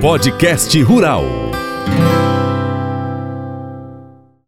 Podcast Rural.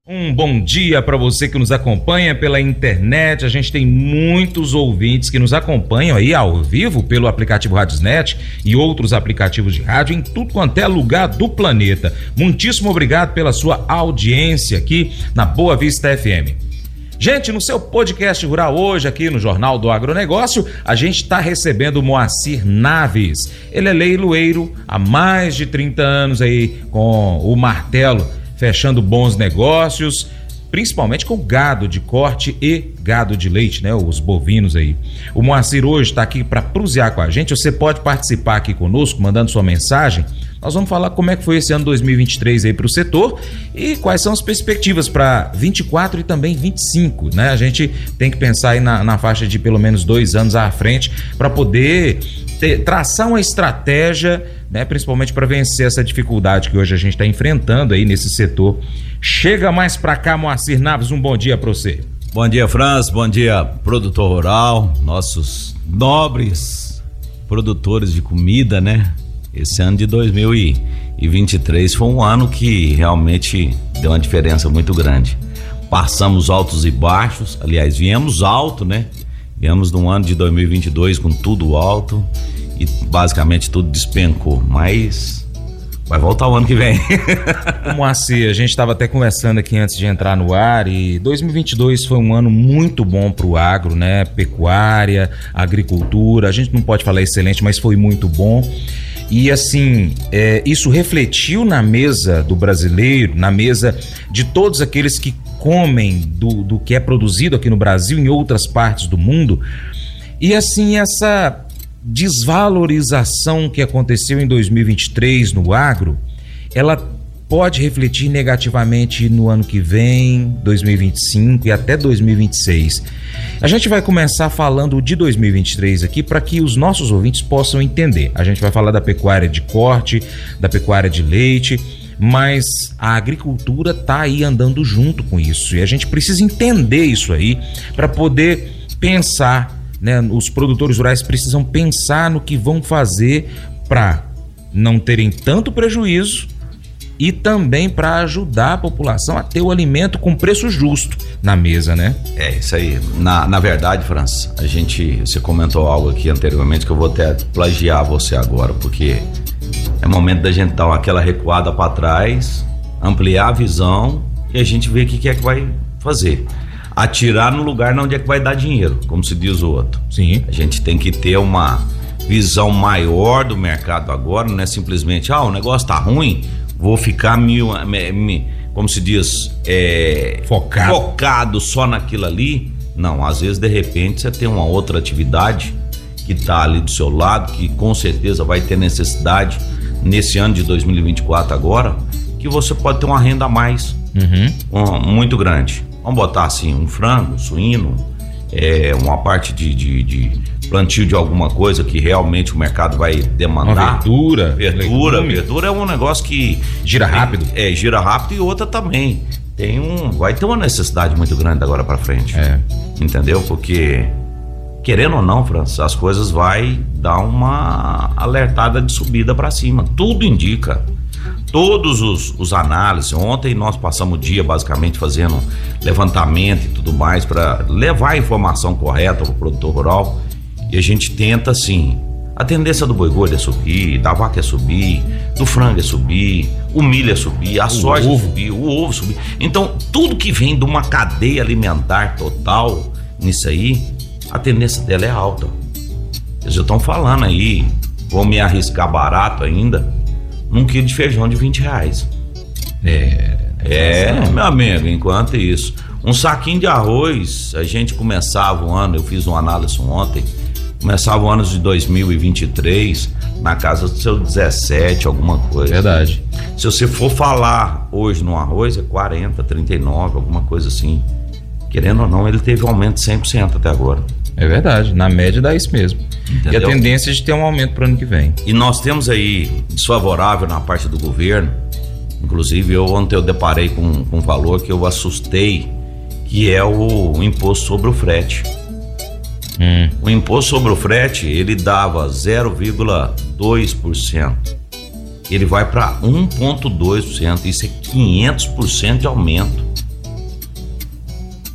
Um bom dia para você que nos acompanha pela internet. A gente tem muitos ouvintes que nos acompanham aí ao vivo pelo aplicativo Radiosnet e outros aplicativos de rádio em tudo quanto é lugar do planeta. Muitíssimo obrigado pela sua audiência aqui na Boa Vista FM. Gente, no seu podcast rural hoje, aqui no Jornal do Agronegócio, a gente está recebendo o Moacir Naves. Ele é leiloeiro há mais de 30 anos aí com o martelo, fechando bons negócios, principalmente com gado de corte e gado de leite, né? Os bovinos aí. O Moacir hoje está aqui para prusear com a gente. Você pode participar aqui conosco, mandando sua mensagem nós vamos falar como é que foi esse ano 2023 aí para o setor e quais são as perspectivas para 24 e também 25, né? A gente tem que pensar aí na, na faixa de pelo menos dois anos à frente para poder ter, traçar uma estratégia, né? Principalmente para vencer essa dificuldade que hoje a gente está enfrentando aí nesse setor. Chega mais para cá, Moacir Naves, um bom dia para você. Bom dia, Franz. Bom dia, produtor rural, nossos nobres produtores de comida, né? Esse ano de 2023 foi um ano que realmente deu uma diferença muito grande. Passamos altos e baixos, aliás, viemos alto, né? Viemos num ano de 2022 com tudo alto e basicamente tudo despencou, mas vai voltar o ano que vem. Moacir, a gente estava até conversando aqui antes de entrar no ar e 2022 foi um ano muito bom para o agro, né? Pecuária, agricultura, a gente não pode falar excelente, mas foi muito bom. E assim, é, isso refletiu na mesa do brasileiro, na mesa de todos aqueles que comem do, do que é produzido aqui no Brasil e em outras partes do mundo. E assim, essa desvalorização que aconteceu em 2023 no agro, ela pode refletir negativamente no ano que vem, 2025 e até 2026. A gente vai começar falando de 2023 aqui para que os nossos ouvintes possam entender. A gente vai falar da pecuária de corte, da pecuária de leite, mas a agricultura está aí andando junto com isso e a gente precisa entender isso aí para poder pensar, né? Os produtores rurais precisam pensar no que vão fazer para não terem tanto prejuízo e também para ajudar a população a ter o alimento com preço justo na mesa, né? É, isso aí. Na, na verdade, França, a gente, você comentou algo aqui anteriormente que eu vou até plagiar você agora, porque é momento da gente dar aquela recuada para trás, ampliar a visão e a gente ver o que é que vai fazer. Atirar no lugar onde é que vai dar dinheiro, como se diz o outro. Sim. A gente tem que ter uma visão maior do mercado agora, não é simplesmente, ah, o negócio tá ruim, vou ficar mil, como se diz, é, focado. focado só naquilo ali. Não, às vezes de repente você tem uma outra atividade que está ali do seu lado, que com certeza vai ter necessidade nesse ano de 2024 agora, que você pode ter uma renda a mais uhum. muito grande. Vamos botar assim, um frango, suíno, é, uma parte de, de, de plantio de alguma coisa que realmente o mercado vai demandar. Uma verdura. Verdura, legume. verdura é um negócio que. Gira rápido. É, gira rápido e outra também. Tem um. Vai ter uma necessidade muito grande agora para frente. É. Entendeu? Porque. Querendo ou não, França, as coisas vai dar uma alertada de subida para cima. Tudo indica todos os, os, análises. Ontem nós passamos o dia basicamente fazendo levantamento e tudo mais para levar a informação correta para o produtor rural e a gente tenta assim. A tendência do boi gordo é subir, da vaca é subir, do frango é subir, o milho é subir, a o soja é ovo. é subir, o ovo é subir. Então, tudo que vem de uma cadeia alimentar total nisso aí, a tendência dela é alta. Eles já estão falando aí, vou me arriscar barato ainda, num quilo de feijão de 20 reais. É, é, meu amigo, enquanto isso. Um saquinho de arroz, a gente começava o ano, eu fiz uma análise ontem, Começava o ano de 2023 na casa do seu 17, alguma coisa. Verdade. Se você for falar hoje no arroz, é 40, 39, alguma coisa assim. Querendo ou não, ele teve um aumento de 100% até agora. É verdade, na média dá isso mesmo. Entendeu? E a tendência é de ter um aumento para o ano que vem. E nós temos aí desfavorável na parte do governo. Inclusive, eu ontem eu deparei com, com um valor que eu assustei, que é o imposto sobre o frete. Hum. O imposto sobre o frete, ele dava 0,2%. Ele vai para 1,2%. Isso é 500% de aumento.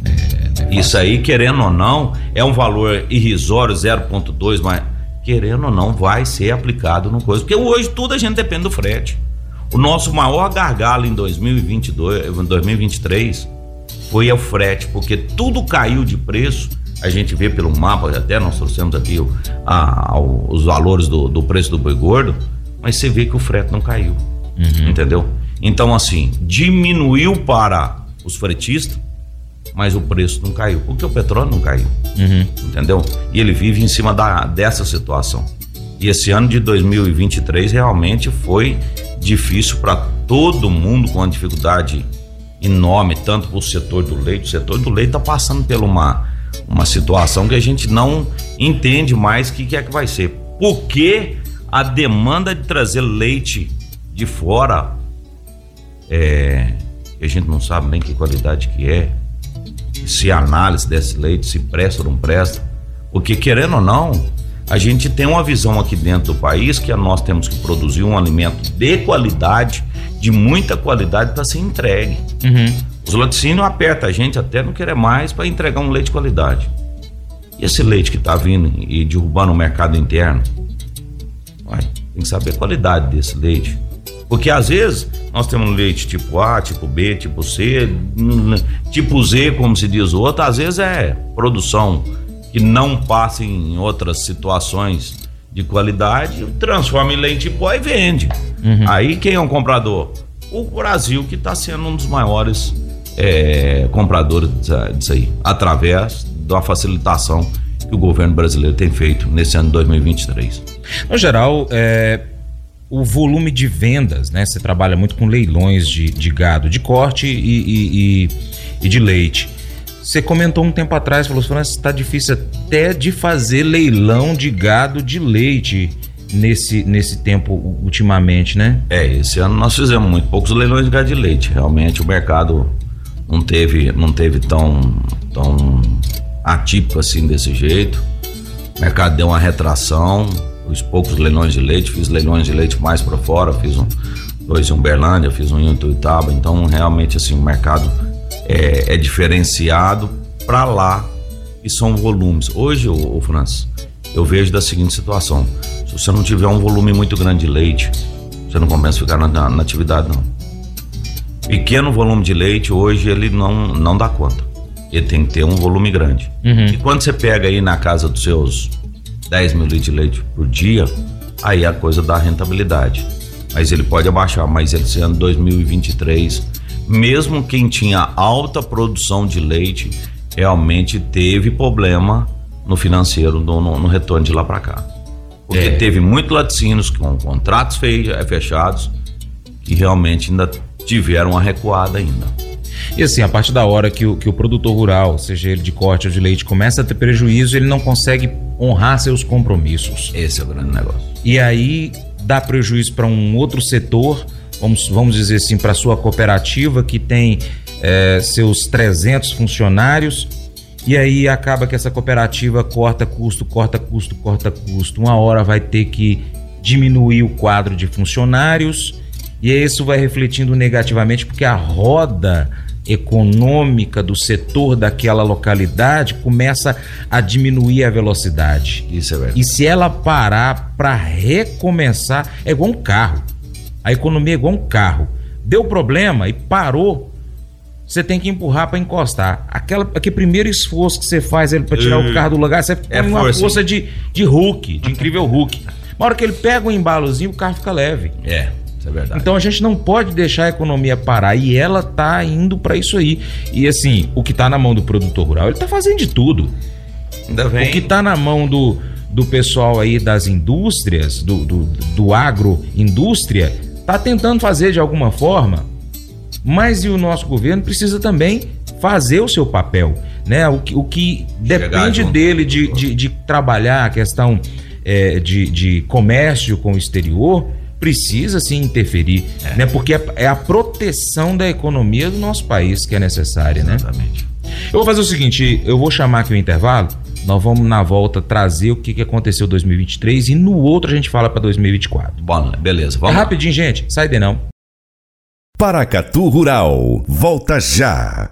É, Isso aí, querendo ou não, é um valor irrisório, 0,2%, mas querendo ou não, vai ser aplicado no coisa. Porque hoje tudo a gente depende do frete. O nosso maior gargalo em 2022, 2023 foi o frete, porque tudo caiu de preço. A gente vê pelo mapa, até nós trouxemos aqui o, a, os valores do, do, preço do boi gordo, mas você vê que o frete não caiu. Uhum. Entendeu? Então, assim, diminuiu para os fretistas, mas o preço não caiu, porque o petróleo não caiu. Uhum. Entendeu? E ele vive em cima da, dessa situação. E esse ano de 2023 realmente foi difícil para todo mundo com uma dificuldade enorme, tanto para o setor do leite. O setor do leite está passando por uma, uma situação que a gente não entende mais o que, que é que vai ser. Porque a demanda de trazer leite de fora, é, a gente não sabe nem que qualidade que é, se a análise desse leite, se presta ou não presta. Porque querendo ou não, a gente tem uma visão aqui dentro do país que nós temos que produzir um alimento de qualidade, de muita qualidade para ser entregue. Uhum. Os laticínios apertam a gente até não querer mais para entregar um leite de qualidade. E esse leite que está vindo e derrubando o mercado interno, uai, tem que saber a qualidade desse leite. Porque às vezes nós temos leite tipo A, tipo B, tipo C, tipo Z, como se diz o outro, às vezes é produção que não passem em outras situações de qualidade, transforma em leite pó e vende. Uhum. Aí quem é um comprador? O Brasil, que está sendo um dos maiores é, compradores disso aí, através da facilitação que o governo brasileiro tem feito nesse ano de 2023. No geral, é, o volume de vendas, né? Você trabalha muito com leilões de, de gado de corte e, e, e, e de leite. Você comentou um tempo atrás, falou assim, está difícil até de fazer leilão de gado de leite nesse, nesse tempo ultimamente, né? É, esse ano nós fizemos muito poucos leilões de gado de leite. Realmente o mercado não teve, não teve tão, tão atípico assim desse jeito. O mercado deu uma retração. Os poucos leilões de leite, fiz leilões de leite mais para fora, fiz um, dois em Uberlândia, fiz um em Ituiutaba. Então realmente assim o mercado é, é diferenciado para lá e são volumes. Hoje, o, o Francis, eu vejo da seguinte situação: se você não tiver um volume muito grande de leite, você não começa a ficar na, na, na atividade, não. Pequeno volume de leite, hoje ele não, não dá conta. Ele tem que ter um volume grande. Uhum. E quando você pega aí na casa dos seus 10 mil litros de leite por dia, aí a coisa dá rentabilidade. Mas ele pode abaixar, mas ele sendo 2023 mesmo quem tinha alta produção de leite realmente teve problema no financeiro, no, no, no retorno de lá para cá. Porque é. teve muitos laticínios com contratos eh, fechados que realmente ainda tiveram uma recuada ainda. E assim, a partir da hora que o, que o produtor rural, seja ele de corte ou de leite, começa a ter prejuízo, ele não consegue honrar seus compromissos. Esse é o grande negócio. E aí dá prejuízo para um outro setor vamos, vamos dizer assim, para sua cooperativa que tem é, seus 300 funcionários e aí acaba que essa cooperativa corta custo, corta custo, corta custo. Uma hora vai ter que diminuir o quadro de funcionários e isso vai refletindo negativamente porque a roda econômica do setor daquela localidade começa a diminuir a velocidade. Isso é verdade. E se ela parar para recomeçar, é igual um carro. A economia é igual um carro. Deu problema e parou, você tem que empurrar para encostar. Aquela, aquele primeiro esforço que você faz para tirar uh, o carro do lugar, você é põe uma força de, de Hulk, de incrível Hulk. Na hora que ele pega um embalozinho, o carro fica leve. É. É verdade. Então a gente não pode deixar a economia parar e ela tá indo para isso aí. E assim, o que tá na mão do produtor rural, ele tá fazendo de tudo. Ainda bem. O que tá na mão do, do pessoal aí das indústrias, do, do, do agroindústria, está tentando fazer de alguma forma, mas e o nosso governo precisa também fazer o seu papel, né? O que, o que depende dele de, de, de, trabalhar a questão é, de, de comércio com o exterior precisa sim interferir, é. né? Porque é, é, a proteção da economia do nosso país que é necessária, Exatamente. né? Eu vou fazer o seguinte, eu vou chamar aqui o intervalo, Nós vamos na volta trazer o que, que aconteceu em 2023 e no outro a gente fala para 2024. Bom, beleza, vamos. É rapidinho, gente. Sai de não. Paracatu Rural, volta já.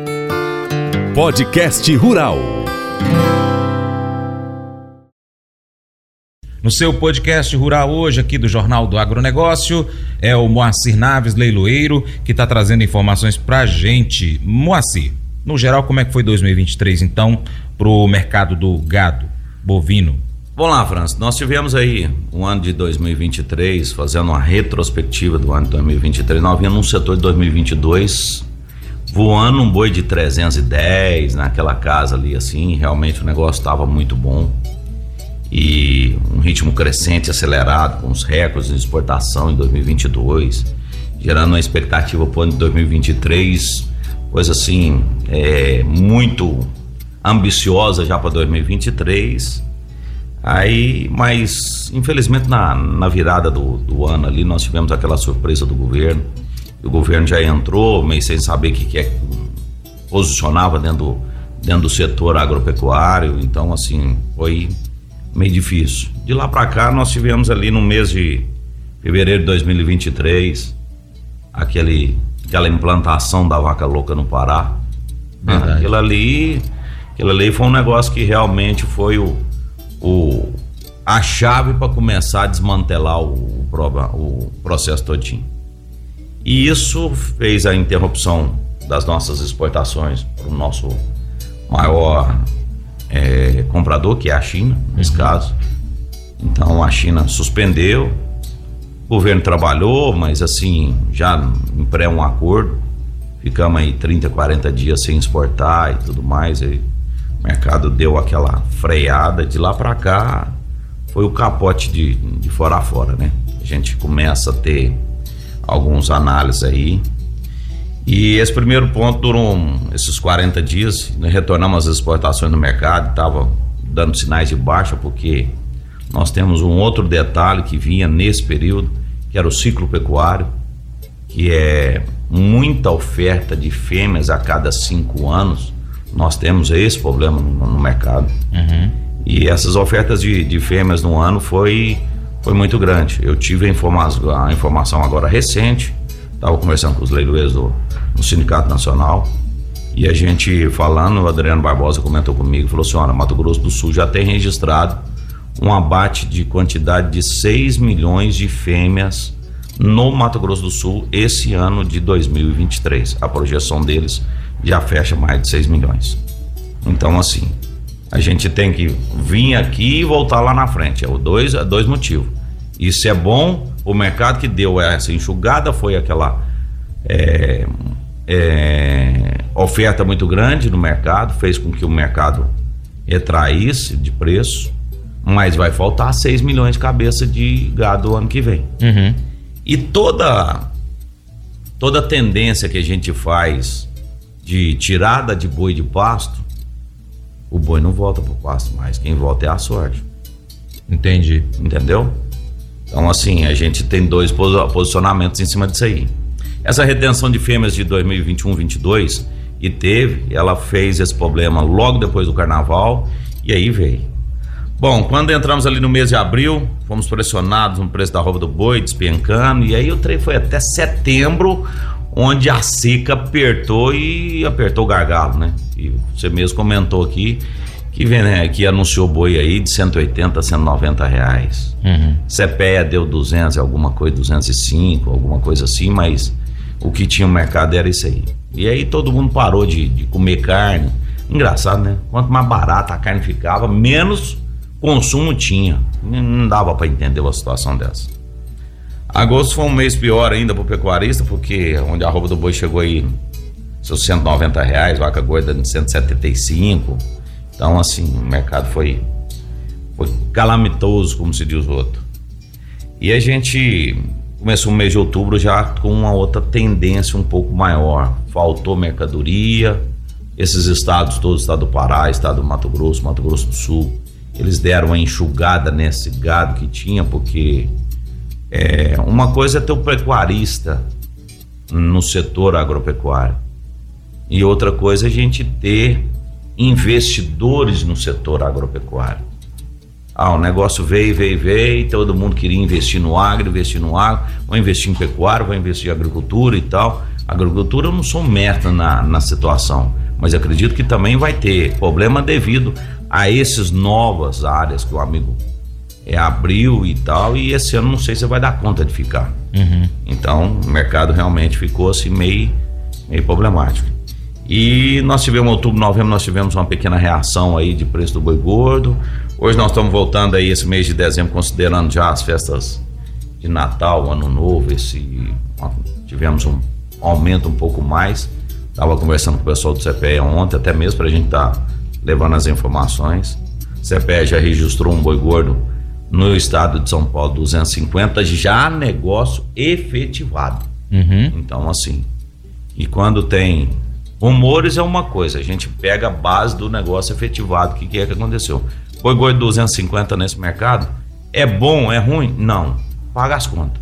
Podcast Rural. No seu podcast rural hoje, aqui do Jornal do Agronegócio, é o Moacir Naves, leiloeiro, que está trazendo informações para gente. Moacir, no geral, como é que foi 2023, então, para o mercado do gado bovino? Vamos lá, França. Nós tivemos aí um ano de 2023, fazendo uma retrospectiva do ano de 2023. Nós vimos um setor de 2022 voando um boi de 310 naquela casa ali, assim. Realmente o negócio estava muito bom. E um ritmo crescente, acelerado, com os recordes de exportação em 2022, gerando uma expectativa para o ano de 2023 coisa assim, é, muito ambiciosa já para 2023. Aí, mas infelizmente na, na virada do, do ano ali nós tivemos aquela surpresa do governo. O governo já entrou meio sem saber o que, que é posicionava dentro do, dentro do setor agropecuário, então assim, foi meio difícil. De lá para cá nós tivemos ali no mês de fevereiro de 2023 aquele aquela implantação da vaca louca no Pará. Né? Aquilo ali, aquilo ali foi um negócio que realmente foi o, o a chave para começar a desmantelar o, o processo todinho. E isso fez a interrupção das nossas exportações para o nosso maior é, comprador, que é a China, nesse uhum. caso. Então a China suspendeu, o governo trabalhou, mas assim, já em pré um acordo. Ficamos aí 30, 40 dias sem exportar e tudo mais. Aí o mercado deu aquela freada. De lá para cá foi o capote de, de fora a fora, né? A gente começa a ter alguns análises aí. E esse primeiro ponto durou esses 40 dias. Nós retornamos as exportações no mercado, estava dando sinais de baixa, porque nós temos um outro detalhe que vinha nesse período que era o ciclo pecuário, que é muita oferta de fêmeas a cada cinco anos. Nós temos esse problema no, no mercado. Uhum. E essas ofertas de, de fêmeas no ano foi, foi muito grande. Eu tive a, informa a informação agora recente, estava conversando com os leiloeiros do, do Sindicato Nacional. E a gente falando, o Adriano Barbosa comentou comigo, falou assim: olha, Mato Grosso do Sul já tem registrado um abate de quantidade de 6 milhões de fêmeas no Mato Grosso do Sul esse ano de 2023. A projeção deles já fecha mais de 6 milhões. Então, assim, a gente tem que vir aqui e voltar lá na frente. É o dois, é dois motivos. Isso é bom, o mercado que deu essa enxugada foi aquela é, é, oferta muito grande no mercado, fez com que o mercado retraísse de preço mas vai faltar 6 milhões de cabeças de gado ano que vem. Uhum. E toda toda tendência que a gente faz de tirada de boi de pasto, o boi não volta pro pasto mais, quem volta é a sorte. Entendi. Entendeu? Então, assim, a gente tem dois posicionamentos em cima disso aí. Essa retenção de fêmeas de 2021-22 e teve, ela fez esse problema logo depois do carnaval e aí veio. Bom, quando entramos ali no mês de abril, fomos pressionados no preço da roupa do boi, despencando, e aí o trem foi até setembro, onde a seca apertou e apertou o gargalo, né? E você mesmo comentou aqui que, né, que anunciou boi aí de 180 a 190 reais. Uhum. CPEA deu 200, alguma coisa, 205, alguma coisa assim, mas o que tinha no mercado era isso aí. E aí todo mundo parou de, de comer carne, Engraçado, né? Quanto mais barata a carne ficava, menos consumo tinha. Não dava para entender uma situação dessa. Agosto foi um mês pior ainda para o pecuarista, porque onde a roupa do boi chegou aí, seus 190 reais, vaca gorda de 175. Então, assim, o mercado foi, foi calamitoso, como se diz o outro. E a gente começou o mês de outubro já com uma outra tendência um pouco maior. Faltou mercadoria, esses estados, todo o estado do Pará, estado do Mato Grosso, Mato Grosso do Sul, eles deram uma enxugada nesse gado que tinha, porque é, uma coisa é ter o pecuarista no setor agropecuário e outra coisa é a gente ter investidores no setor agropecuário. Ah, o negócio veio, veio, veio, todo mundo queria investir no agro, investir no agro, vai investir em pecuário, vai investir em agricultura e tal. Agricultura eu não sou merda na, na situação, mas acredito que também vai ter problema devido a essas novas áreas que o amigo é, abriu e tal, e esse ano não sei se vai dar conta de ficar. Uhum. Então, o mercado realmente ficou assim meio, meio problemático. E nós tivemos outubro, novembro, nós tivemos uma pequena reação aí de preço do boi gordo. Hoje nós estamos voltando aí esse mês de dezembro, considerando já as festas de Natal, Ano Novo, esse tivemos um aumento um pouco mais. Estava conversando com o pessoal do CPE ontem, até mesmo para a gente estar tá levando as informações. O CPE já registrou um boi gordo no estado de São Paulo 250, já negócio efetivado. Uhum. Então, assim, e quando tem rumores é uma coisa, a gente pega a base do negócio efetivado, o que, que é que aconteceu? Boi gordo 250 nesse mercado, é bom, é ruim? Não, paga as contas.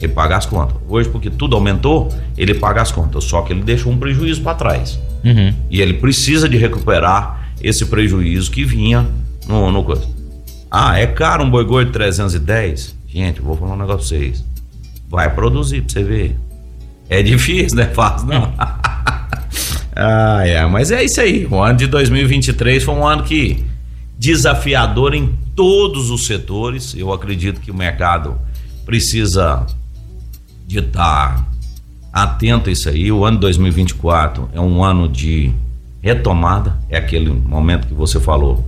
Ele paga as contas. Hoje, porque tudo aumentou, ele paga as contas. Só que ele deixou um prejuízo para trás. Uhum. E ele precisa de recuperar esse prejuízo que vinha no, no coisa. Ah, é caro um boi gordo de 310? Gente, vou falar um negócio pra vocês. Vai produzir pra você ver. É difícil, não é fácil, não. ah, é, mas é isso aí. O ano de 2023 foi um ano que desafiador em todos os setores. Eu acredito que o mercado precisa de estar atento a isso aí. O ano 2024 é um ano de retomada, é aquele momento que você falou.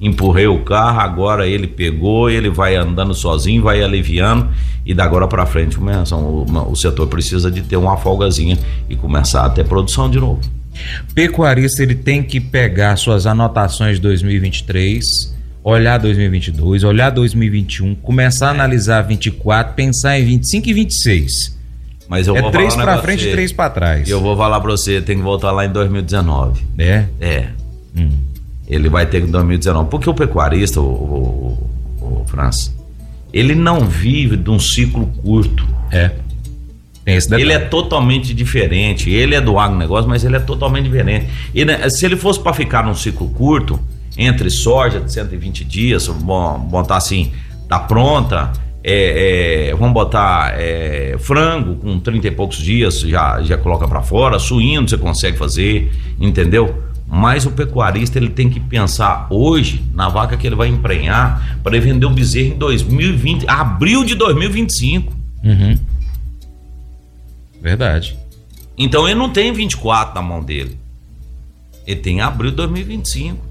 Empurrei o carro, agora ele pegou, ele vai andando sozinho, vai aliviando e da agora para frente o, o, setor precisa de ter uma folgazinha e começar a ter produção de novo. Pecuarista ele tem que pegar suas anotações de 2023, olhar 2022, olhar 2021, começar a analisar 24, pensar em 25 e 26 mas eu é vou três para frente e três para trás. Eu vou falar para você, tem que voltar lá em 2019. É? É. Hum. Ele vai ter que em 2019. Porque o pecuarista, o, o, o, o França, ele não vive de um ciclo curto. É. Ele é totalmente diferente. Ele é do agronegócio, mas ele é totalmente diferente. E, né, se ele fosse para ficar num ciclo curto, entre soja de 120 dias, bom, botar assim, tá pronta, é, é, vamos botar é, frango com 30 e poucos dias, já, já coloca para fora, suíno você consegue fazer, entendeu? Mas o pecuarista ele tem que pensar hoje na vaca que ele vai emprenhar para vender o bezerro em 2020, abril de 2025. Uhum. Verdade. Então ele não tem 24 na mão dele. Ele tem abril de 2025,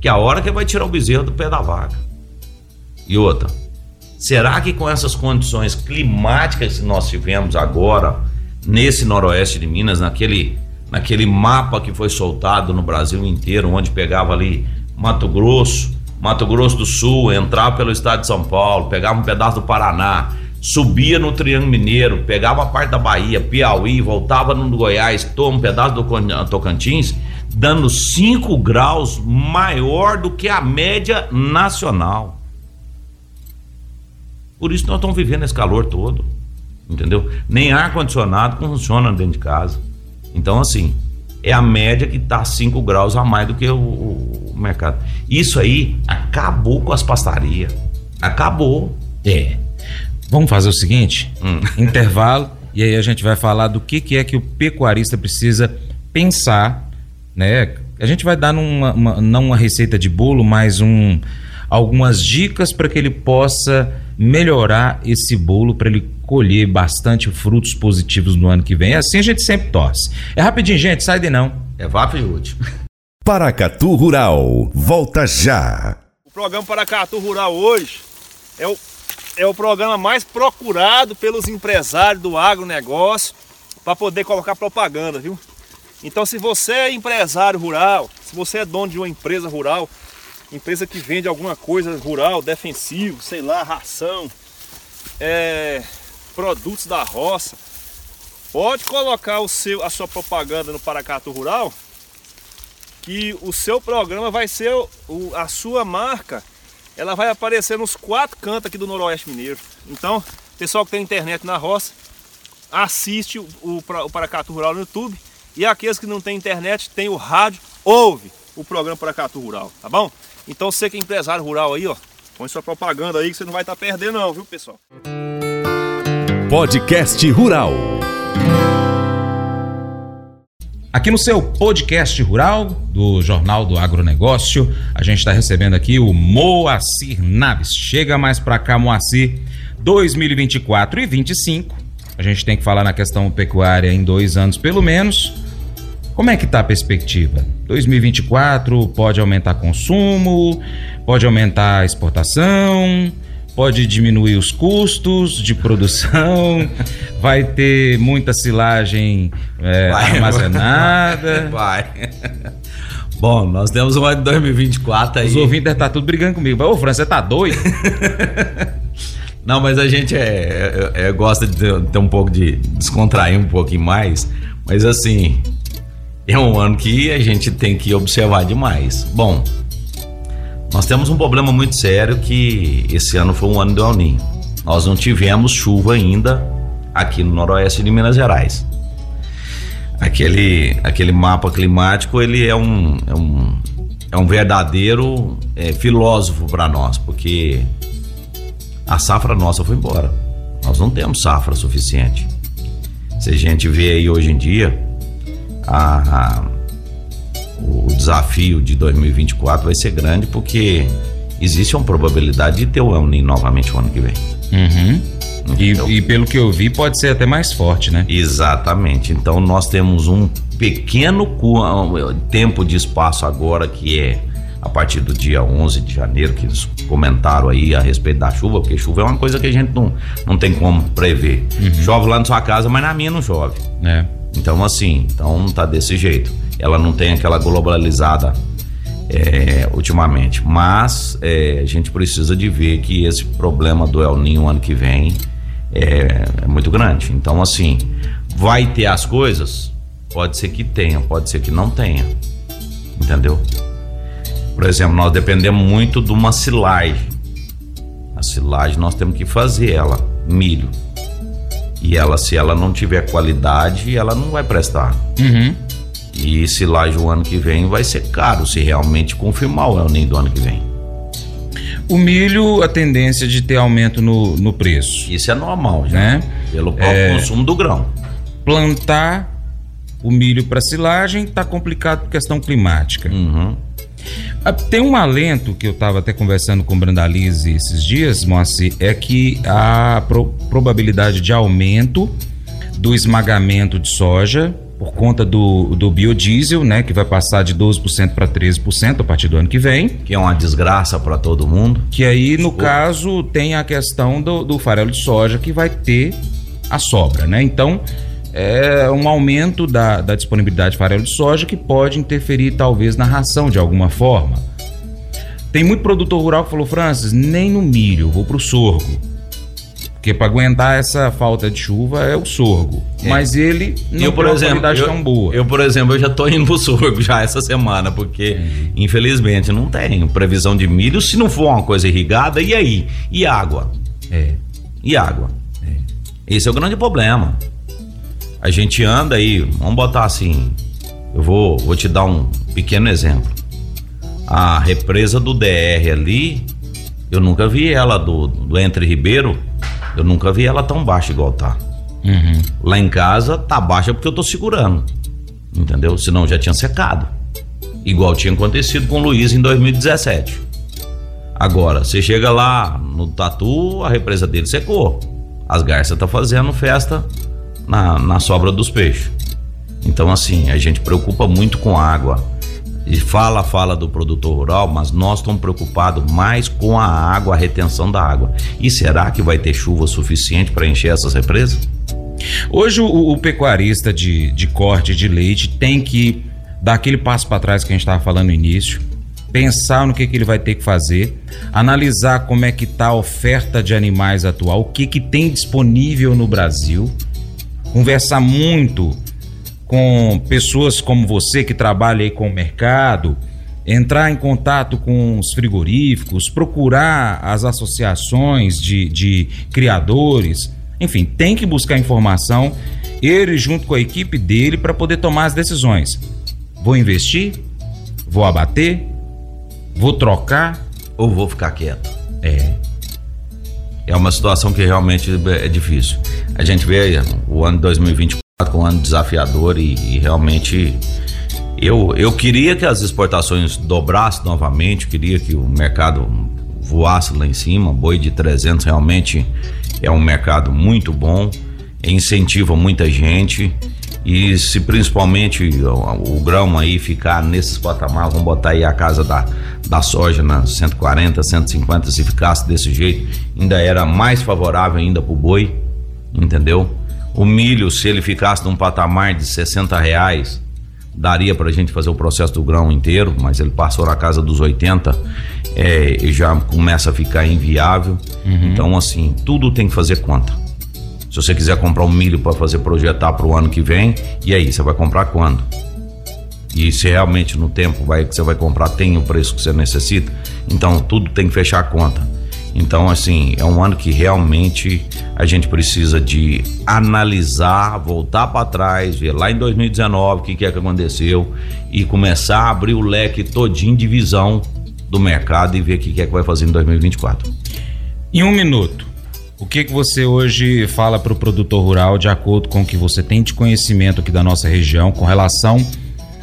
que é a hora que ele vai tirar o bezerro do pé da vaca. E outra, Será que com essas condições climáticas que nós tivemos agora, nesse noroeste de Minas, naquele, naquele mapa que foi soltado no Brasil inteiro, onde pegava ali Mato Grosso, Mato Grosso do Sul, entrava pelo estado de São Paulo, pegava um pedaço do Paraná, subia no Triângulo Mineiro, pegava a parte da Bahia, Piauí, voltava no Goiás, toma um pedaço do Tocantins, dando 5 graus maior do que a média nacional. Por isso nós estamos vivendo esse calor todo. Entendeu? Nem ar-condicionado funciona dentro de casa. Então, assim, é a média que está 5 graus a mais do que o, o, mercado. Isso aí acabou com as pastarias. Acabou. É. Vamos fazer o seguinte: hum. intervalo, e aí a gente vai falar do que, que é que o pecuarista precisa pensar, né? A gente vai dar numa, uma, não uma receita de bolo, mas um, algumas dicas para que ele possa melhorar esse bolo para ele colher bastante frutos positivos no ano que vem. Assim a gente sempre torce. É rapidinho, gente, sai de não. É vapo e útil. Paracatu Rural, volta já. O programa Paracatu Rural hoje é o, é o programa mais procurado pelos empresários do agronegócio para poder colocar propaganda, viu? Então se você é empresário rural, se você é dono de uma empresa rural, empresa que vende alguma coisa rural, defensivo, sei lá, ração, é, produtos da roça, pode colocar o seu, a sua propaganda no Paracatu Rural, que o seu programa vai ser o, a sua marca, ela vai aparecer nos quatro cantos aqui do Noroeste Mineiro. Então, pessoal que tem internet na roça, assiste o, o, o Paracatu Rural no YouTube e aqueles que não têm internet, tem o rádio, ouve o programa Paracatu Rural, tá bom? Então você que é empresário rural aí, ó, põe sua propaganda aí que você não vai estar tá perdendo não, viu pessoal? Podcast Rural. Aqui no seu podcast rural do Jornal do Agronegócio, a gente está recebendo aqui o Moacir Naves. Chega mais para cá, Moacir. 2024 e 25. A gente tem que falar na questão pecuária em dois anos pelo menos. Como é que está a perspectiva? 2024 pode aumentar consumo, pode aumentar a exportação, pode diminuir os custos de produção, vai ter muita silagem é, vai, armazenada. Vai. Bom, nós temos um ano de 2024 aí. Os ouvintes devem estar tudo brigando comigo. Ô, Fran, você tá doido? Não, mas a gente é, é, é, gosta de ter um pouco de descontrair um pouquinho mais. Mas assim, é um ano que a gente tem que observar demais. Bom, nós temos um problema muito sério que esse ano foi um ano do El Ninho. Nós não tivemos chuva ainda aqui no noroeste de Minas Gerais. Aquele, aquele mapa climático ele é um, é um, é um verdadeiro é, filósofo para nós, porque a safra nossa foi embora. Nós não temos safra suficiente. Se a gente vê aí hoje em dia, a, o desafio de 2024 vai ser grande porque existe uma probabilidade de ter o El Niño novamente o ano que vem. Uhum. E, e, pelo que eu vi, pode ser até mais forte, né? Exatamente. Então nós temos um pequeno tempo de espaço agora que é a partir do dia 11 de janeiro, que eles comentaram aí a respeito da chuva, porque chuva é uma coisa que a gente não, não tem como prever. Uhum. Chove lá na sua casa, mas na minha não chove. É. Então, assim, então tá desse jeito ela não tem aquela globalizada é, ultimamente. Mas é, a gente precisa de ver que esse problema do El Ninho ano que vem é, é, muito grande. Então, assim, vai ter as coisas? Pode ser que tenha, pode ser que não tenha. Entendeu? Por exemplo, nós dependemos muito de uma silagem. A silagem nós temos que fazer ela, milho. E ela, se ela não tiver qualidade, ela não vai prestar. Uhum. E esse laje o ano que vem vai ser caro se realmente confirmar o El Ninho do ano que vem. O milho, a tendência de ter aumento no, no preço. Isso é normal, já, né? Pelo próprio é, consumo do grão. Plantar o milho para silagem está complicado por questão climática. Uhum. Ah, tem um alento que eu estava até conversando com o Brandalize esses dias, Moacir, é que a pro probabilidade de aumento do esmagamento de soja por conta do, do biodiesel, né, que vai passar de 12% para 13% a partir do ano que vem. Que é uma desgraça para todo mundo. Que aí, no caso, tem a questão do, do farelo de soja que vai ter a sobra, né? Então, é um aumento da, da disponibilidade de farelo de soja que pode interferir, talvez, na ração de alguma forma. Tem muito produtor rural que falou, Francis, nem no milho, vou pro sorgo. Porque para aguentar essa falta de chuva é o sorgo. É. Mas ele não eu, por tem exemplo, qualidade eu, tão boa. Eu, por exemplo, eu já tô indo pro sorgo já essa semana, porque uhum. infelizmente não tenho previsão de milho. Se não for uma coisa irrigada, e aí? E água? É. E água? É. Esse é o grande problema. A gente anda aí, vamos botar assim. Eu vou, vou te dar um pequeno exemplo. A represa do DR ali, eu nunca vi ela do, do Entre Ribeiro eu nunca vi ela tão baixa igual tá. Uhum. Lá em casa tá baixa porque eu tô segurando. Entendeu? Senão já tinha secado. Igual tinha acontecido com o Luiz em 2017. Agora, você chega lá no Tatu, a represa dele secou. As garças tá fazendo festa na, na sobra dos peixes. Então, assim, a gente preocupa muito com água. E fala, fala do produtor rural, mas nós estamos preocupados mais com a água, a retenção da água. E será que vai ter chuva suficiente para encher essas represas? Hoje o, o pecuarista de, de corte de leite tem que dar aquele passo para trás que a gente estava falando no início, pensar no que, que ele vai ter que fazer, analisar como é que está a oferta de animais atual, o que, que tem disponível no Brasil, conversar muito com pessoas como você que trabalha aí com o mercado, entrar em contato com os frigoríficos, procurar as associações de, de criadores, enfim, tem que buscar informação, ele junto com a equipe dele para poder tomar as decisões. Vou investir? Vou abater? Vou trocar? Ou vou ficar quieto? É. É uma situação que realmente é difícil. A gente vê o ano 2024 com um ano desafiador e, e realmente eu, eu queria que as exportações dobrassem novamente, queria que o mercado voasse lá em cima. Boi de 300 realmente é um mercado muito bom, incentiva muita gente. E se principalmente o, o grão aí ficar nesses patamares, vamos botar aí a casa da, da soja na 140, 150, se ficasse desse jeito, ainda era mais favorável ainda pro boi, entendeu? O milho, se ele ficasse num patamar de 60 reais, daria para a gente fazer o processo do grão inteiro, mas ele passou na casa dos 80 é, e já começa a ficar inviável. Uhum. Então, assim, tudo tem que fazer conta. Se você quiser comprar um milho para fazer projetar para o ano que vem, e aí, você vai comprar quando? E se realmente no tempo vai, que você vai comprar tem o preço que você necessita, então tudo tem que fechar a conta. Então, assim, é um ano que realmente a gente precisa de analisar, voltar para trás, ver lá em 2019 o que, que é que aconteceu e começar a abrir o leque todinho de visão do mercado e ver o que, que é que vai fazer em 2024. Em um minuto, o que, que você hoje fala para o produtor rural, de acordo com o que você tem de conhecimento aqui da nossa região, com relação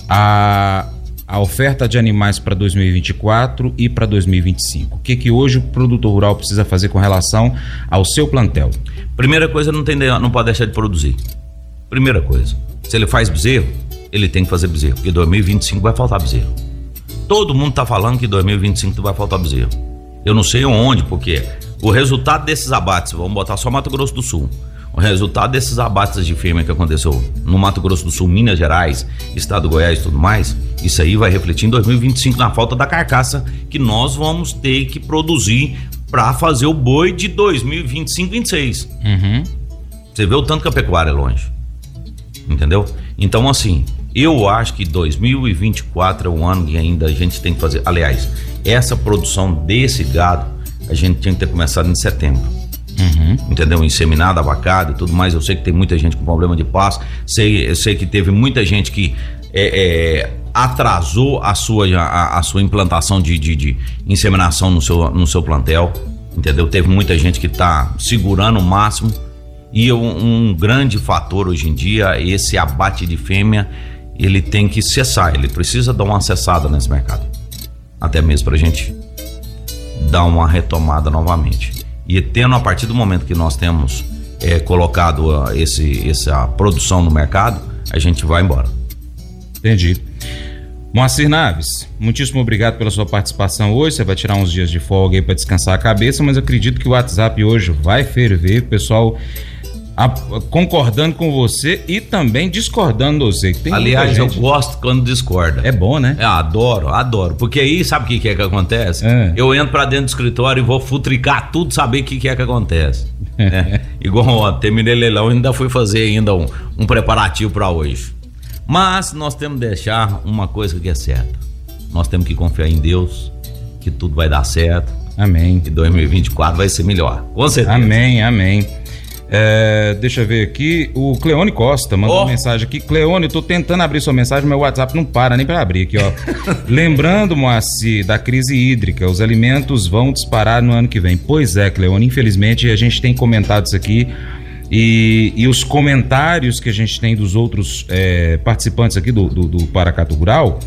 a, a oferta de animais para 2024 e para 2025? O que, que hoje o produtor rural precisa fazer com relação ao seu plantel? Primeira coisa, não, tem, não pode deixar de produzir. Primeira coisa, se ele faz bezerro, ele tem que fazer bezerro, porque 2025 vai faltar bezerro. Todo mundo está falando que 2025 vai faltar bezerro. Eu não sei onde, porque o resultado desses abates, vamos botar só Mato Grosso do Sul. O resultado desses abates de fêmea que aconteceu no Mato Grosso do Sul, Minas Gerais, Estado do Goiás e tudo mais, isso aí vai refletir em 2025 na falta da carcaça que nós vamos ter que produzir para fazer o boi de 2025 26 uhum. Você vê o tanto que a pecuária é longe. Entendeu? Então, assim, eu acho que 2024 é um ano que ainda a gente tem que fazer. Aliás, essa produção desse gado a gente tinha que ter começado em setembro. Uhum. Entendeu? Inseminado, abacado e tudo mais. Eu sei que tem muita gente com problema de passo. Sei, eu sei que teve muita gente que é, é, atrasou a sua, a, a sua implantação de, de, de, inseminação no seu, no seu plantel. Entendeu? Teve muita gente que está segurando o máximo. E um, um grande fator hoje em dia, esse abate de fêmea, ele tem que cessar. Ele precisa dar uma cessada nesse mercado. Até mesmo para a gente dar uma retomada novamente. E tendo a partir do momento que nós temos é, colocado uh, esse, essa produção no mercado, a gente vai embora. Entendi. Moacir Naves, muitíssimo obrigado pela sua participação hoje. Você vai tirar uns dias de folga aí para descansar a cabeça, mas acredito que o WhatsApp hoje vai ferver. O pessoal a, concordando com você e também discordando de você. Tem Aliás, eu gosto quando discorda. É bom, né? Eu adoro, adoro. Porque aí, sabe o que, que é que acontece? É. Eu entro pra dentro do escritório e vou futricar tudo, saber o que, que é que acontece. é. Igual ontem, terminei leilão e ainda fui fazer ainda um, um preparativo para hoje. Mas nós temos que deixar uma coisa que é certa. Nós temos que confiar em Deus, que tudo vai dar certo. Amém. E 2024 vai ser melhor. Com certeza. Amém, amém. É, deixa eu ver aqui. O Cleone Costa mandou oh. uma mensagem aqui. Cleone, eu tô tentando abrir sua mensagem, meu WhatsApp não para nem para abrir aqui, ó. Lembrando, Moacir, da crise hídrica, os alimentos vão disparar no ano que vem. Pois é, Cleone, infelizmente a gente tem comentado isso aqui. E, e os comentários que a gente tem dos outros é, participantes aqui do, do, do Paracato Rural,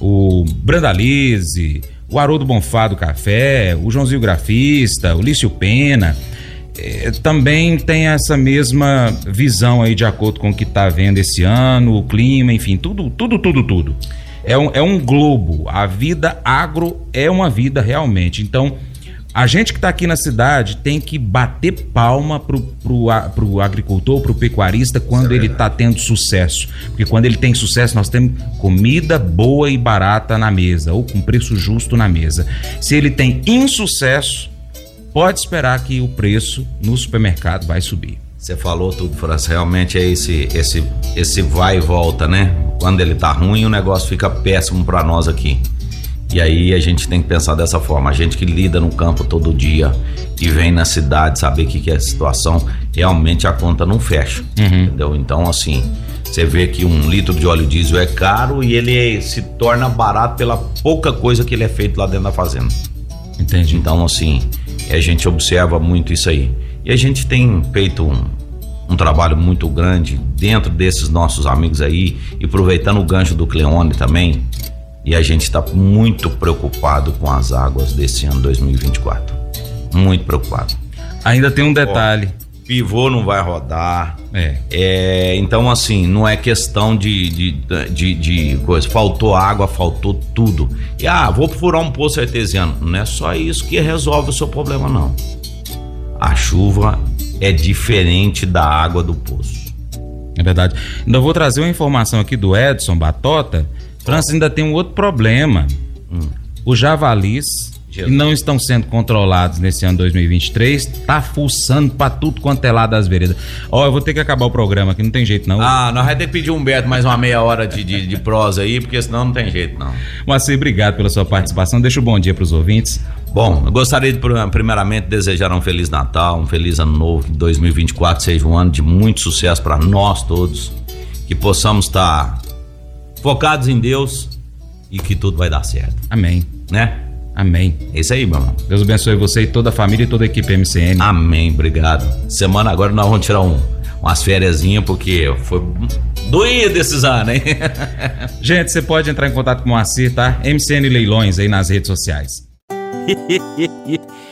o Brandalize, o Haroldo Bonfá do Café, o Joãozinho Grafista, o Lício Pena também tem essa mesma visão aí de acordo com o que está vendo esse ano, o clima, enfim, tudo, tudo, tudo, tudo. é um, é um globo. A vida agro é uma vida realmente. Então, a gente que está aqui na cidade tem que bater palma pro, pro, pro agricultor, pro pecuarista, quando é ele está tendo sucesso. Porque quando ele tem sucesso, nós temos comida boa e barata na mesa, ou com preço justo na mesa. Se ele tem insucesso, pode esperar que o preço no supermercado vai subir. Você falou tudo, França. Realmente é esse, esse, esse vai e volta, né? Quando ele tá ruim, o negócio fica péssimo para nós aqui. E aí a gente tem que pensar dessa forma. A gente que lida no campo todo dia e vem na cidade saber o que, que é a situação, realmente a conta não fecha. Uhum. Entendeu? Então, assim, você vê que um litro de óleo diesel é caro e ele se torna barato pela pouca coisa que ele é feito lá dentro da fazenda. Entendi. Então, assim, a gente observa muito isso aí. E a gente tem feito um, um trabalho muito grande dentro desses nossos amigos aí, e aproveitando o gancho do Cleone também, e a gente está muito preocupado com as águas desse ano 2024. Muito preocupado. Ainda tem um detalhe. Pivô não vai rodar. É. é. Então, assim, não é questão de, de, de, de, coisa. Faltou água, faltou tudo. E ah, vou furar um poço artesiano. Não é só isso que resolve o seu problema, não. A chuva é diferente da água do poço. É verdade. Ainda vou trazer uma informação aqui do Edson Batota França ainda tem um outro problema. Hum. Os javalis que não estão sendo controlados nesse ano 2023, tá fuçando pra tudo quanto é lado das veredas. Ó, eu vou ter que acabar o programa aqui, não tem jeito não. Ah, nós vamos ter que pedir um Humberto mais uma meia hora de, de, de prosa aí, porque senão não tem jeito não. Moacir, obrigado pela sua participação. Deixa um bom dia pros ouvintes. Bom, eu gostaria de primeiramente desejar um feliz Natal, um feliz ano novo, que 2024 seja um ano de muito sucesso para nós todos, que possamos estar tá focados em Deus e que tudo vai dar certo. Amém. Né? Amém. É isso aí, meu irmão. Deus abençoe você e toda a família e toda a equipe MCN. Amém, obrigado. Semana agora nós vamos tirar um, umas férias, porque foi doído esses anos, hein? Gente, você pode entrar em contato com o Moacir, tá? MCN Leilões aí nas redes sociais.